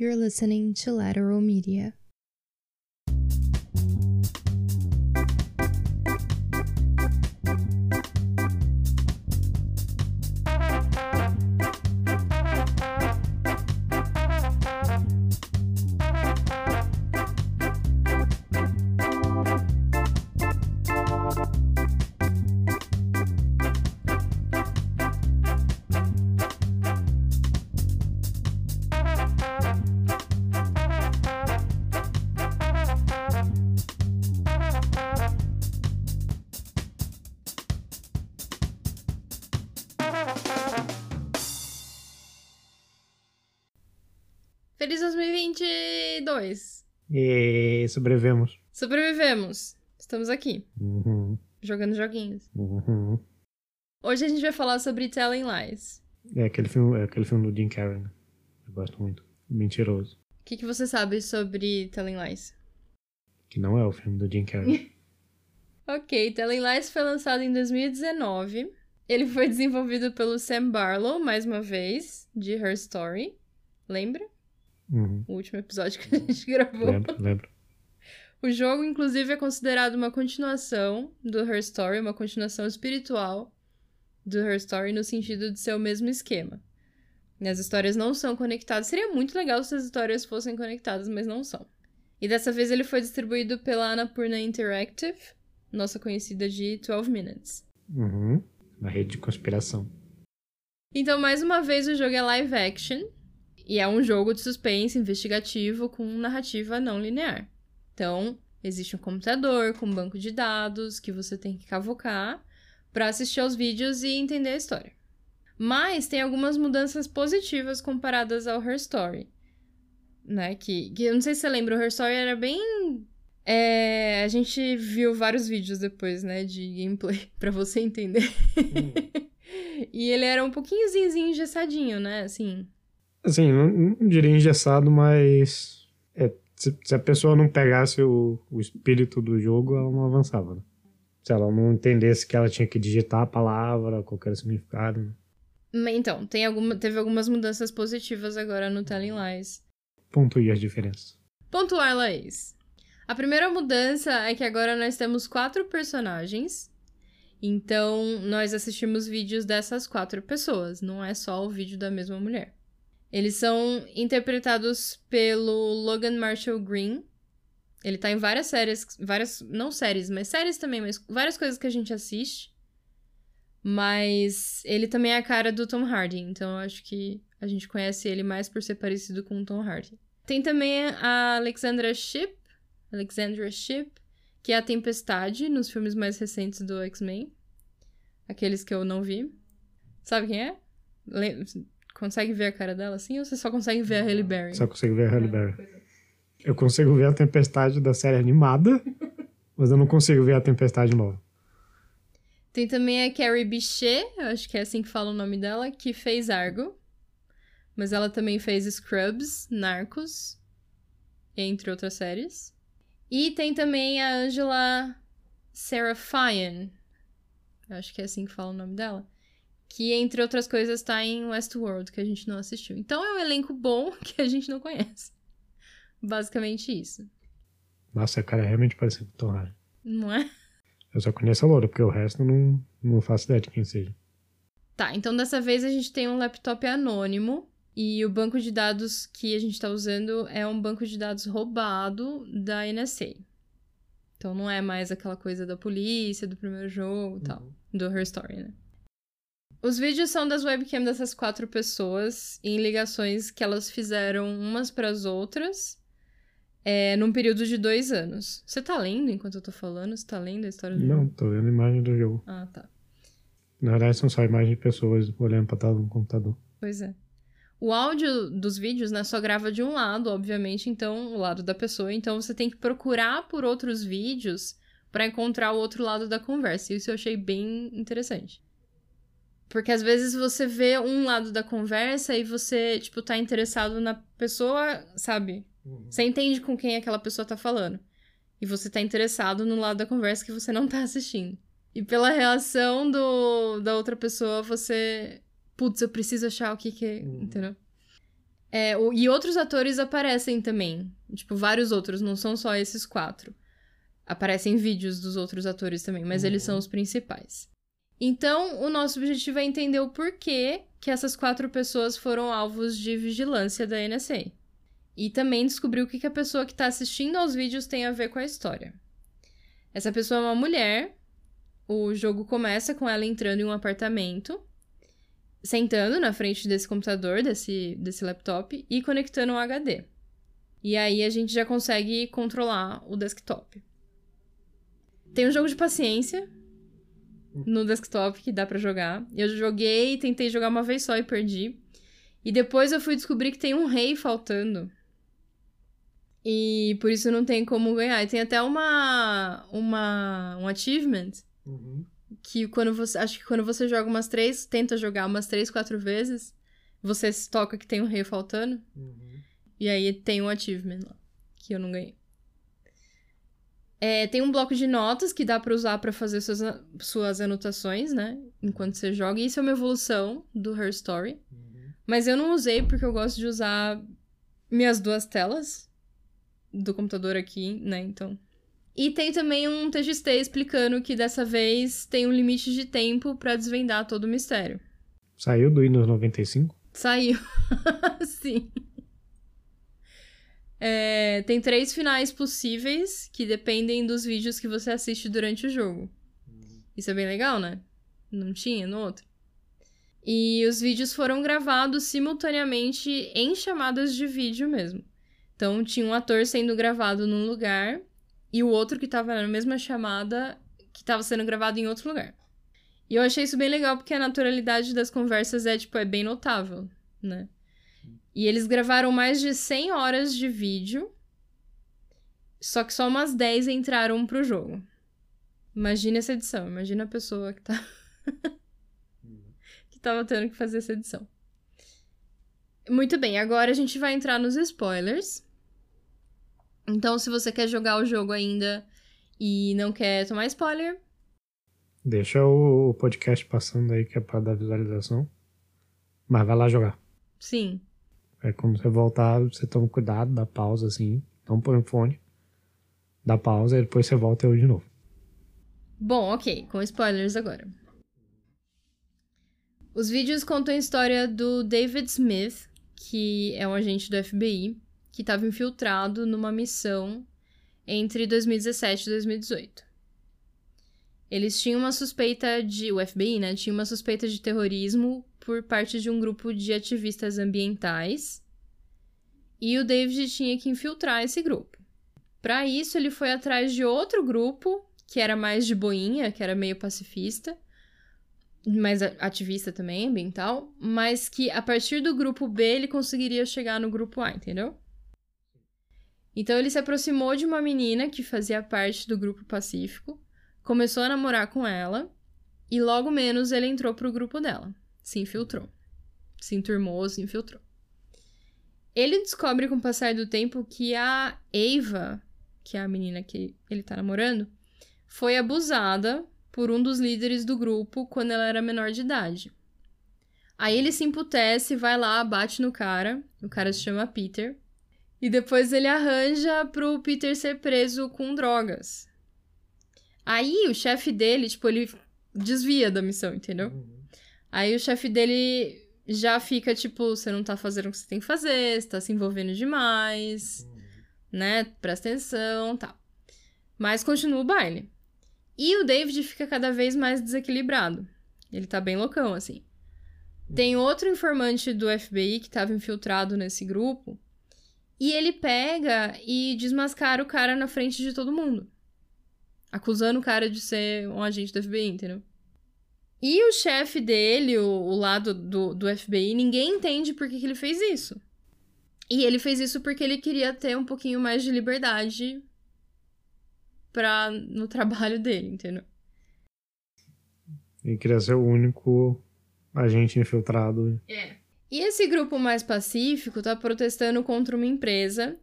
You're listening to Lateral Media. Feliz 2022! E sobrevivemos. Sobrevivemos. Estamos aqui, Uhum, jogando joguinhos. uhum. Hoje a gente vai falar sobre Telling Lies. É aquele filme, é aquele filme do Jim Carrey. né? Eu gosto muito. Mentiroso. O que, que você sabe sobre Telling Lies? Que não é o filme do Jim Carrey. Ok, Telling Lies foi lançado em 2019. Ele foi desenvolvido pelo Sam Barlow, mais uma vez, de Her Story. Lembra? Uhum. O último episódio que a gente gravou. Lembro, lembro. O jogo, inclusive, é considerado uma continuação do Her Story, uma continuação espiritual do Her Story, no sentido de ser o mesmo esquema. E As histórias não são conectadas. Seria muito legal se as histórias fossem conectadas, mas não são. E dessa vez ele foi distribuído pela Annapurna Interactive, nossa conhecida de 12 Minutes. Uhum. Uma rede de conspiração. Então, mais uma vez, o jogo é live action. E é um jogo de suspense investigativo com narrativa não linear. Então, existe um computador com um banco de dados que você tem que cavocar para assistir aos vídeos e entender a história. Mas tem algumas mudanças positivas comparadas ao Her Story. Né? Que, que eu não sei se você lembra, o Her Story era bem. É, a gente viu vários vídeos depois, né, de gameplay, pra você entender. E ele era um pouquinho zinzinho engessadinho, né? Assim. Assim, não, não diria engessado, mas. é, se, se a pessoa não pegasse o, o espírito do jogo, ela não avançava. Né? Se ela não entendesse que ela tinha que digitar a palavra, qualquer significado. né? Então, tem alguma, teve algumas mudanças positivas agora no Telling Lies. Pontue as diferenças. Pontuar, Laís. A primeira mudança é que agora nós temos quatro personagens. Então, nós assistimos vídeos dessas quatro pessoas, não é só o vídeo da mesma mulher. Eles são interpretados pelo Logan Marshall Green. Ele tá em várias séries, várias, não séries, mas séries também, mas várias coisas que a gente assiste. Mas ele também é a cara do Tom Hardy, então eu acho que a gente conhece ele mais por ser parecido com o Tom Hardy. Tem também a Alexandra Shipp, Alexandra Shipp, que é a Tempestade nos filmes mais recentes do X-Men. Aqueles que eu não vi. Sabe quem é? Consegue ver a cara dela assim ou você só consegue ver a Halle Berry? Só consigo ver a Halle Berry. Eu consigo ver a tempestade da série animada, mas eu não consigo ver a tempestade nova. Tem também a Carrie Bichet, eu acho que é assim que fala o nome dela, que fez Argo. Mas ela também fez Scrubs, Narcos, entre outras séries. E tem também a Angela Serafian, acho que é assim que fala o nome dela, que entre outras coisas tá em Westworld, que a gente não assistiu. Então é um elenco bom que a gente não conhece. Basicamente isso, Nossa, a cara é realmente parecido com o Tom Hardy. não é? Eu só conheço a Loura, porque o resto não, não faço ideia de quem seja. Tá, então dessa vez a gente tem um laptop anônimo e o banco de dados que a gente tá usando é um banco de dados roubado da NSA. Então não é mais aquela coisa da polícia, do primeiro jogo e tal, do Her Story, né? Os vídeos são das webcams dessas quatro pessoas em ligações que elas fizeram umas para as outras é, num período de dois anos. Você tá lendo enquanto eu tô falando? Você tá lendo a história do Não, jogo? tô vendo a imagem do jogo. Ah, tá. Na verdade, são só imagens de pessoas olhando pra tela no computador. Pois é. O áudio dos vídeos, né, só grava de um lado, obviamente, então, o lado da pessoa. Então, você tem que procurar por outros vídeos pra encontrar o outro lado da conversa. Isso eu achei bem interessante. Porque às vezes você vê um lado da conversa e você, tipo, tá interessado na pessoa, sabe? Você entende com quem aquela pessoa tá falando. E você tá interessado no lado da conversa que você não tá assistindo. E pela reação do, da outra pessoa, você. Putz, eu preciso achar o que que é. Uhum. Entendeu? É, o- e outros atores aparecem também. Tipo, vários outros, não são só esses quatro. Aparecem vídeos dos outros atores também, mas eles são os principais. Então, o nosso objetivo é entender o porquê que essas quatro pessoas foram alvos de vigilância da NSA. E também descobrir o que que a pessoa que está assistindo aos vídeos tem a ver com a história. Essa pessoa é uma mulher. O jogo começa com ela entrando em um apartamento, sentando na frente desse computador, desse, desse laptop, e conectando um HD. E aí a gente já consegue controlar o desktop. Tem um jogo de paciência no desktop que dá pra jogar. Eu joguei, tentei jogar uma vez só e perdi. E depois eu fui descobrir que tem um rei faltando. E por isso não tem como ganhar. E tem até uma, uma um achievement que quando você. Acho que quando você joga umas três, tenta jogar umas três, quatro vezes, você se toca que tem um rei faltando. E aí tem um achievement lá, que eu não ganhei. É, tem um bloco de notas que dá pra usar pra fazer suas, suas anotações, né? Enquanto você joga. E isso é uma evolução do Her Story. Mas eu não usei porque eu gosto de usar minhas duas telas do computador aqui, né? Então. E tem também um TXT explicando que dessa vez tem um limite de tempo pra desvendar todo o mistério. Saiu do Windows 95? Saiu. Sim. É, tem três finais possíveis que dependem dos vídeos que você assiste durante o jogo. Isso é bem legal, né? Não tinha no outro. E os vídeos foram gravados simultaneamente em chamadas de vídeo mesmo. Então tinha um ator sendo gravado num lugar e o outro que tava na mesma chamada que tava sendo gravado em outro lugar. E eu achei isso bem legal porque a naturalidade das conversas é, tipo, é bem notável, né? E eles gravaram mais de 100 horas de vídeo, só que só umas 10 entraram pro jogo. Imagina essa edição, imagina a pessoa que tá. que tava tendo que fazer essa edição. Muito bem, agora a gente vai entrar nos spoilers. Então, se você quer jogar o jogo ainda e não quer tomar spoiler, Deixa o o podcast passando aí que é pra dar visualização. Mas vai lá jogar. sim, É quando você voltar, você toma cuidado, dá pausa assim. Não põe o fone. Dá pausa e depois você volta eu de novo. Bom, ok, com spoilers agora. Os vídeos contam a história do David Smith, que é um agente do FBI, que estava infiltrado numa missão entre 2017 e 2018. Eles tinham uma suspeita de. O FBI, né? Tinha uma suspeita de terrorismo por parte de um grupo de ativistas ambientais. E o David tinha que infiltrar esse grupo. Para isso, ele foi atrás de outro grupo que era mais de boinha, que era meio pacifista, mas ativista também, ambiental, mas que a partir do grupo B ele conseguiria chegar no grupo A, entendeu? Então ele se aproximou de uma menina que fazia parte do grupo pacífico, começou a namorar com ela e logo menos ele entrou pro grupo dela, se infiltrou, se enturmou, se infiltrou. Ele descobre com o passar do tempo que a Eva, que é a menina que ele tá namorando, foi abusada por um dos líderes do grupo quando ela era menor de idade. Aí ele se emputece, vai lá, bate no cara, o cara se chama Peter, e depois ele arranja pro Peter ser preso com drogas. Aí o chefe dele, tipo, ele desvia da missão, entendeu? Aí o chefe dele já fica tipo, você não tá fazendo o que você tem que fazer, você tá se envolvendo demais, né? Presta atenção, tal. Mas continua o baile. E o David fica cada vez mais desequilibrado. Ele tá bem loucão, assim. Tem outro informante do FBI que tava infiltrado nesse grupo. E ele pega e desmascara o cara na frente de todo mundo. Acusando o cara de ser um agente do FBI, entendeu? E o chefe dele, o, o lado do, do FBI, ninguém entende por que, que ele fez isso. E ele fez isso porque ele queria ter um pouquinho mais de liberdade pra, no trabalho dele, entendeu? E queria ser o único agente infiltrado. É. E esse grupo mais pacífico tá protestando contra uma empresa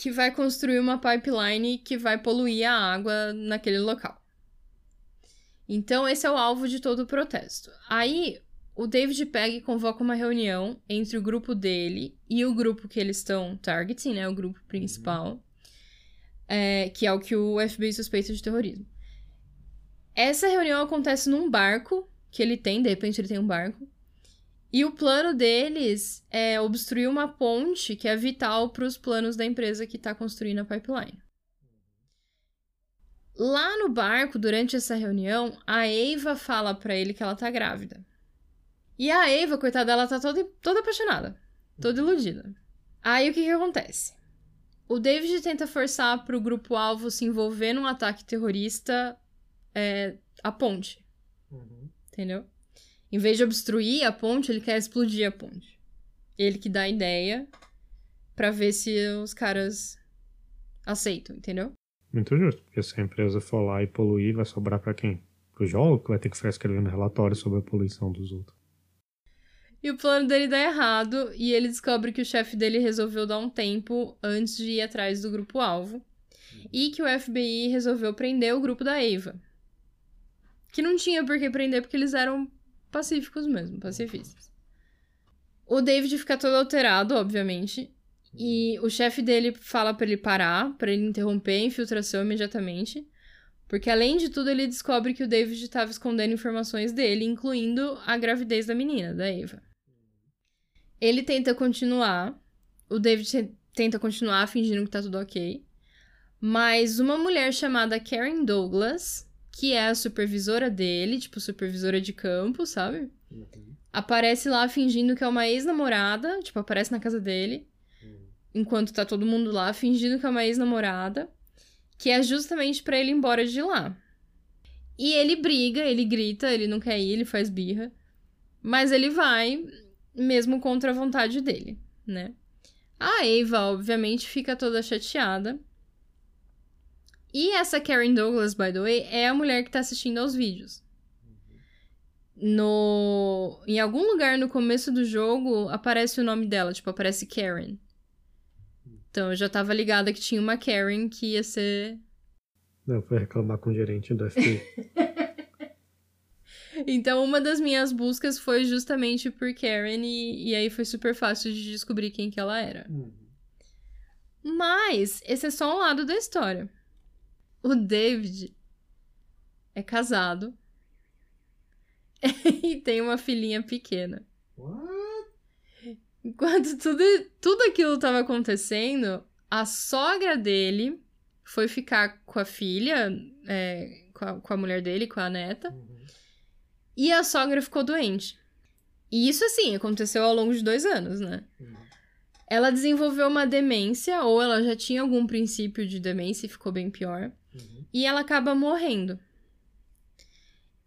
que vai construir uma pipeline que vai poluir a água naquele local. Então, esse é o alvo de todo o protesto. Aí, o David pega e convoca uma reunião entre o grupo dele e o grupo que eles estão targeting, né? O grupo principal. é, que é o que o FBI suspeita de terrorismo. Essa reunião acontece num barco que ele tem, de repente ele tem um barco. E o plano deles é obstruir uma ponte que é vital para os planos da empresa que está construindo a pipeline. Lá no barco, durante essa reunião, a Eva fala para ele que ela tá grávida. E a Eva, coitada, ela tá toda, toda apaixonada, toda iludida. Aí o que que acontece? O David tenta forçar pro grupo alvo se envolver num ataque terrorista é, à ponte, entendeu? Em vez de obstruir a ponte, ele quer explodir a ponte. Ele que dá a ideia pra ver se os caras aceitam, entendeu? Muito justo, porque se a empresa for lá e poluir, vai sobrar pra quem? Pro jogo, que vai ter que ficar escrevendo relatório sobre a poluição dos outros. E o plano dele dá errado e ele descobre que o chefe dele resolveu dar um tempo antes de ir atrás do grupo alvo e que o FBI resolveu prender o grupo da Eva. Que não tinha por que prender porque eles eram pacíficos mesmo, pacifistas. O David fica todo alterado, obviamente, e o chefe dele fala pra ele parar, pra ele interromper a infiltração imediatamente, porque além de tudo ele descobre que o David estava escondendo informações dele, incluindo a gravidez da menina, da Eva. Ele tenta continuar, o David te- tenta continuar fingindo que tá tudo ok, mas uma mulher chamada Karen Douglas, que é a supervisora dele, tipo supervisora de campo, sabe? Aparece lá fingindo que é uma ex-namorada, tipo, aparece na casa dele, enquanto tá todo mundo lá, fingindo que é uma ex-namorada, que é justamente pra ele ir embora de lá. E ele briga, ele grita, ele não quer ir, ele faz birra, mas ele vai, mesmo contra a vontade dele, né? A Ava, obviamente, fica toda chateada. E essa Karen Douglas, by the way, é a mulher que tá assistindo aos vídeos. No... Em algum lugar no começo do jogo aparece o nome dela, tipo, aparece Karen. Então eu já tava ligada que tinha uma Karen que ia ser. Não, foi reclamar com o gerente do FBI. Então uma das minhas buscas foi justamente por Karen e, e aí foi super fácil de descobrir quem que ela era. Mas esse é só um lado da história. O David é casado e tem uma filhinha pequena. Enquanto tudo, tudo aquilo estava acontecendo, a sogra dele foi ficar com a filha, é, com, a, com a mulher dele, com a neta, e a sogra ficou doente. E isso, assim, aconteceu ao longo de dois anos, né? Ela desenvolveu uma demência, ou ela já tinha algum princípio de demência e ficou bem pior. E ela acaba morrendo.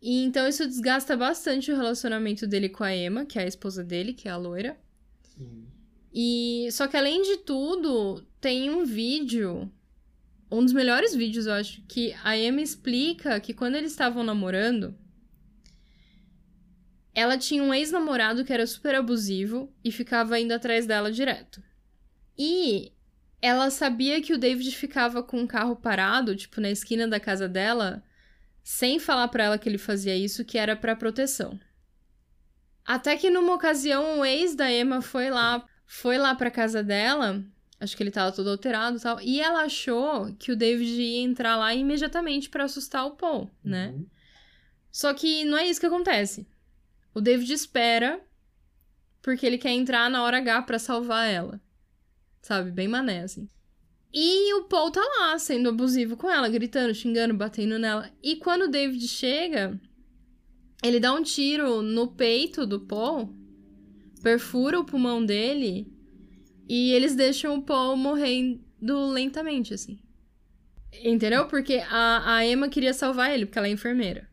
E então isso desgasta bastante o relacionamento dele com a Emma, que é a esposa dele, que é a loira. E só que além de tudo, tem um vídeo, um dos melhores vídeos, eu acho, que a Emma explica que quando eles estavam namorando, ela tinha um ex-namorado que era super abusivo e ficava indo atrás dela direto. E ela sabia que o David ficava com um carro parado, tipo, na esquina da casa dela, sem falar pra ela que ele fazia isso, que era pra proteção. Até que numa ocasião o ex da Emma foi lá, foi lá pra casa dela, acho que ele tava todo alterado e tal, e ela achou que o David ia entrar lá imediatamente pra assustar o Paul, né? Só que não é isso que acontece. O David espera porque ele quer entrar na hora H pra salvar ela. Sabe? Bem mané, assim. E o Paul tá lá, sendo abusivo com ela, gritando, xingando, batendo nela. E quando o David chega, ele dá um tiro no peito do Paul, perfura o pulmão dele, e eles deixam o Paul morrendo lentamente, assim. Entendeu? Porque a, a Emma queria salvar ele, porque ela é enfermeira.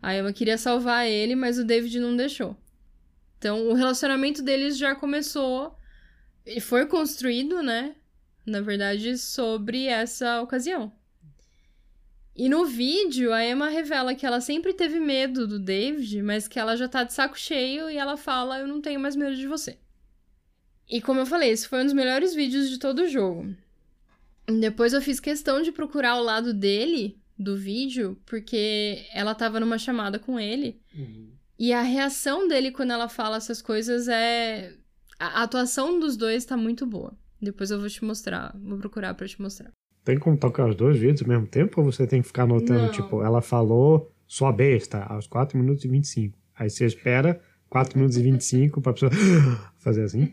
A Emma queria salvar ele, mas o David não deixou. Então, o relacionamento deles já começou e foi construído, né? Na verdade, sobre essa ocasião. E no vídeo, a Emma revela que ela sempre teve medo do David, mas que ela já tá de saco cheio e ela fala: Eu não tenho mais medo de você. E como eu falei, esse foi um dos melhores vídeos de todo o jogo. Depois eu fiz questão de procurar o lado dele do vídeo, porque ela tava numa chamada com ele. E a reação dele quando ela fala essas coisas é. A atuação dos dois tá muito boa. Depois eu vou te mostrar. Vou procurar pra te mostrar. Tem como tocar os dois vídeos ao mesmo tempo ou você tem que ficar anotando, Não. tipo, ela falou sua besta aos 4 minutos e 25. Aí você espera 4 minutos e 25 pra pessoa fazer assim?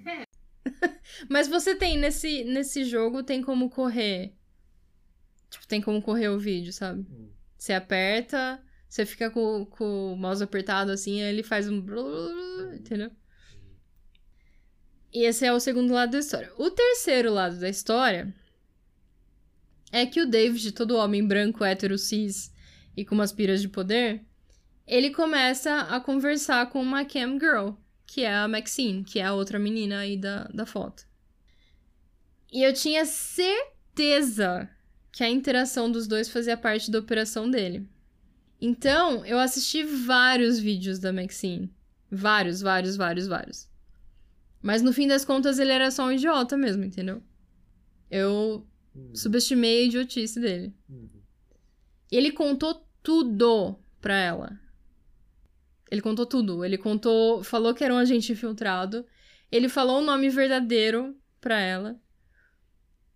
Mas você tem, nesse, nesse jogo, tem como correr. Tipo, tem como correr o vídeo, sabe? Você aperta, você fica com, com o mouse apertado assim, aí ele faz um. Entendeu? E esse é o segundo lado da história. O terceiro lado da história é que o David, todo homem branco, hétero, cis e com umas piras de poder, ele começa a conversar com uma cam girl, que é a Maxine, que é a outra menina aí da, da foto. E eu tinha certeza que a interação dos dois fazia parte da operação dele. Então, eu assisti vários vídeos da Maxine. Vários, vários, vários, vários. Mas no fim das contas, ele era só um idiota mesmo, entendeu? Eu subestimei a idiotice dele. Ele contou tudo pra ela. Ele contou tudo. Ele contou, falou que era um agente infiltrado. Ele falou o nome verdadeiro pra ela.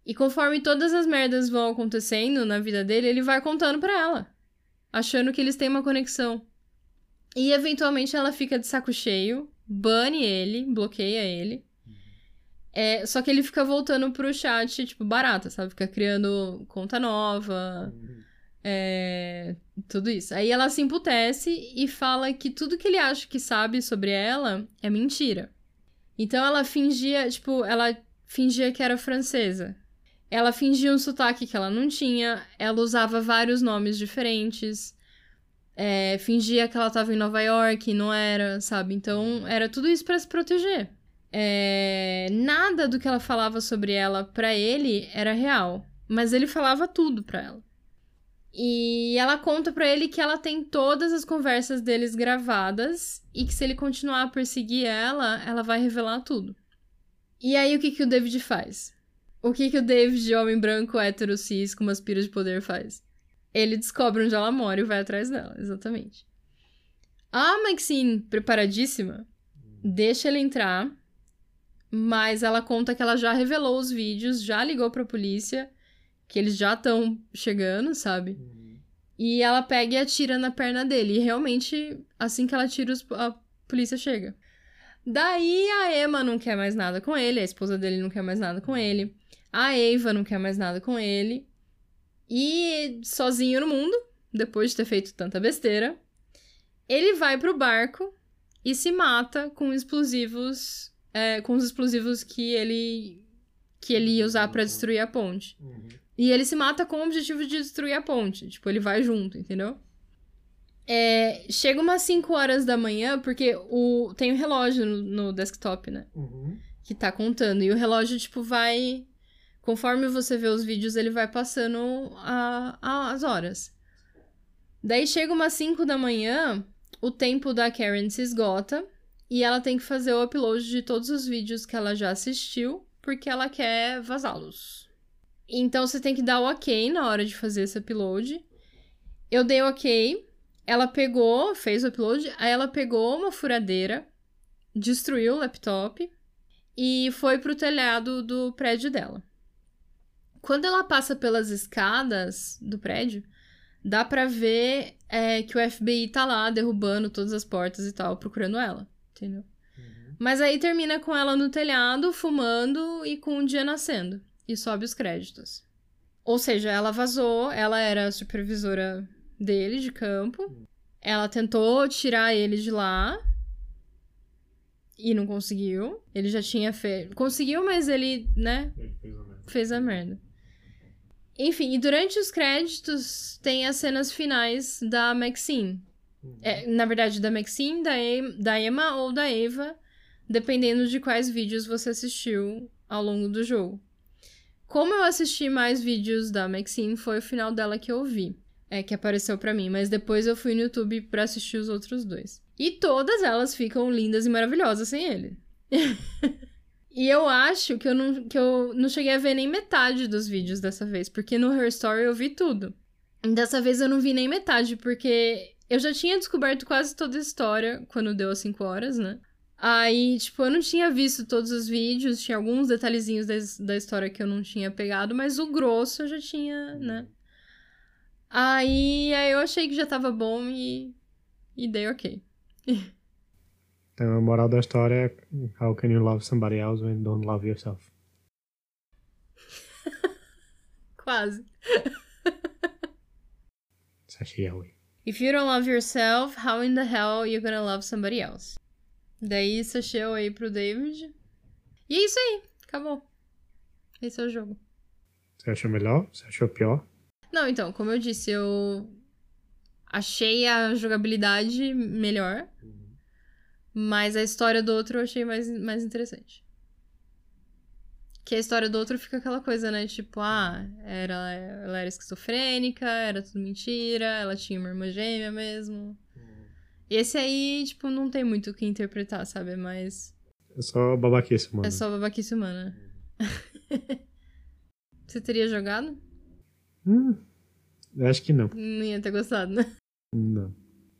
E conforme todas as merdas vão acontecendo na vida dele, ele vai contando pra ela, achando que eles têm uma conexão. E eventualmente ela fica de saco cheio, bane ele, bloqueia ele. É, só que ele fica voltando pro chat, tipo, barata, sabe? Fica criando conta nova, é, tudo isso. Aí ela se emputece e fala que tudo que ele acha que sabe sobre ela é mentira. Então ela fingia, tipo, ela fingia que era francesa. Ela fingia um sotaque que ela não tinha, ela usava vários nomes diferentes, é, fingia que ela tava em Nova York e não era, sabe? Então era tudo isso pra se proteger. É, nada do que ela falava sobre ela pra ele era real, mas ele falava tudo pra ela. E ela conta pra ele que ela tem todas as conversas deles gravadas e que se ele continuar a perseguir ela, ela vai revelar tudo. E aí o que, que o David faz? O que, que o David, homem branco, hétero, cis, com umas piras de poder, faz? Ele descobre onde ela mora e vai atrás dela, exatamente. A Maxine, preparadíssima, deixa ele entrar, mas ela conta que ela já revelou os vídeos, já ligou pra polícia, que eles já estão chegando, sabe? E ela pega e atira na perna dele. E realmente, assim que ela tira, os- a polícia chega. Daí a Emma não quer mais nada com ele, a esposa dele não quer mais nada com ele. A Eva não quer mais nada com ele. E sozinho no mundo, depois de ter feito tanta besteira, ele vai pro barco e se mata com explosivos. é, com os explosivos que ele. que ele ia usar pra destruir a ponte. E ele se mata com o objetivo de destruir a ponte. Tipo, ele vai junto, entendeu? É, chega umas 5 horas da manhã, porque o, tem um relógio no, no desktop, né? Que tá contando. E o relógio, tipo, vai. Conforme você vê os vídeos, ele vai passando a, a- as horas. Daí chega umas 5 da manhã, o tempo da Karen se esgota. E ela tem que fazer o upload de todos os vídeos que ela já assistiu, porque ela quer vazá-los. Então você tem que dar o ok na hora de fazer esse upload. Eu dei ok. Ela pegou, fez o upload, aí ela pegou uma furadeira, destruiu o laptop e foi pro telhado do prédio dela. Quando ela passa pelas escadas do prédio, dá pra ver é, que o FBI tá lá derrubando todas as portas e tal, procurando ela, entendeu? Mas aí termina com ela no telhado, fumando e com o dia nascendo. E sobe os créditos. Ou seja, ela vazou, ela era a supervisora dele de campo. Ela tentou tirar ele de lá. E não conseguiu. Ele já tinha feito. Conseguiu, mas ele, né, fez a merda. Enfim, e durante os créditos tem as cenas finais da Maxine. É, na verdade, da Maxine, da, em da Emma ou da Eva, dependendo de quais vídeos você assistiu ao longo do jogo. Como eu assisti mais vídeos da Maxine, foi o final dela que eu vi. É, que apareceu pra mim, mas depois eu fui no YouTube pra assistir os outros dois. E todas elas ficam lindas e maravilhosas sem ele. e eu acho que eu, não, que eu não cheguei a ver nem metade dos vídeos dessa vez, porque no Her Story eu vi tudo. Dessa vez eu não vi nem metade, porque Eu já tinha descoberto quase toda a história quando deu as 5 horas, né? Aí, tipo, eu não tinha visto todos os vídeos, tinha alguns detalhezinhos da, da história que eu não tinha pegado, mas o grosso eu já tinha, né? Aí, aí eu achei que já tava bom e, e dei ok. Então a moral da história é How can you love somebody else when you don't love yourself? Quase. Sashi Yaoi. If you don't love yourself, how in the hell you gonna love somebody else? Daí sacheu aí pro David. E é isso aí, acabou. Esse é o jogo. Você achou melhor? Você achou pior? Não, então, como eu disse, eu achei a jogabilidade melhor, mas a história do outro eu achei mais, mais interessante. Que a história do outro fica aquela coisa, né? Tipo, ah, era, ela era esquizofrênica, era tudo mentira, ela tinha uma irmã gêmea mesmo. Esse aí, tipo, não tem muito o que interpretar, sabe? Mas É só babaquice, mano. é só babaquice humana. Você teria jogado? Hum, acho que não. Não ia ter gostado, né? Não.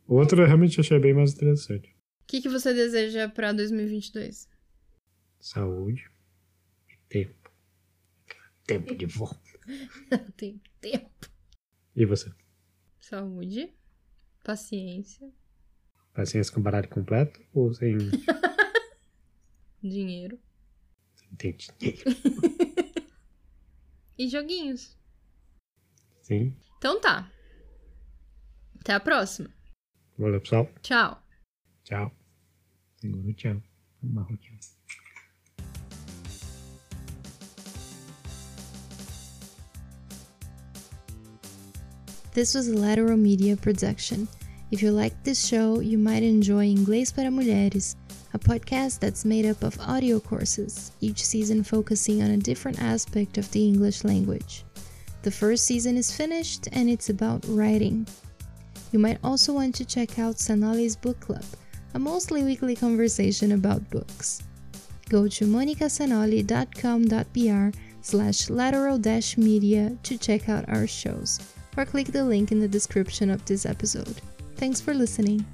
O outro eu realmente achei bem mais interessante. O que, que você deseja pra 2022? Saúde e tempo. Tempo de volta. Tem tempo. E você? Saúde, paciência, Paciência com baralho completo ou sem, dinheiro sem ter dinheiro? e joguinhos. Sim. Então tá. Até a próxima. Valeu, pessoal. Tchau. Tchau. Segura o tchau. Amarra o. This was a Lateral Media production. If you like this show, you might enjoy Inglês para Mulheres, a podcast that's made up of audio courses, each season focusing on a different aspect of the English language. The first season is finished and it's about writing. You might also want to check out Sanali's Book Club, a mostly weekly conversation about books. Go to monicasanoli.com.br slash lateral dash media to check out our shows or click the link in the description of this episode. Thanks for listening.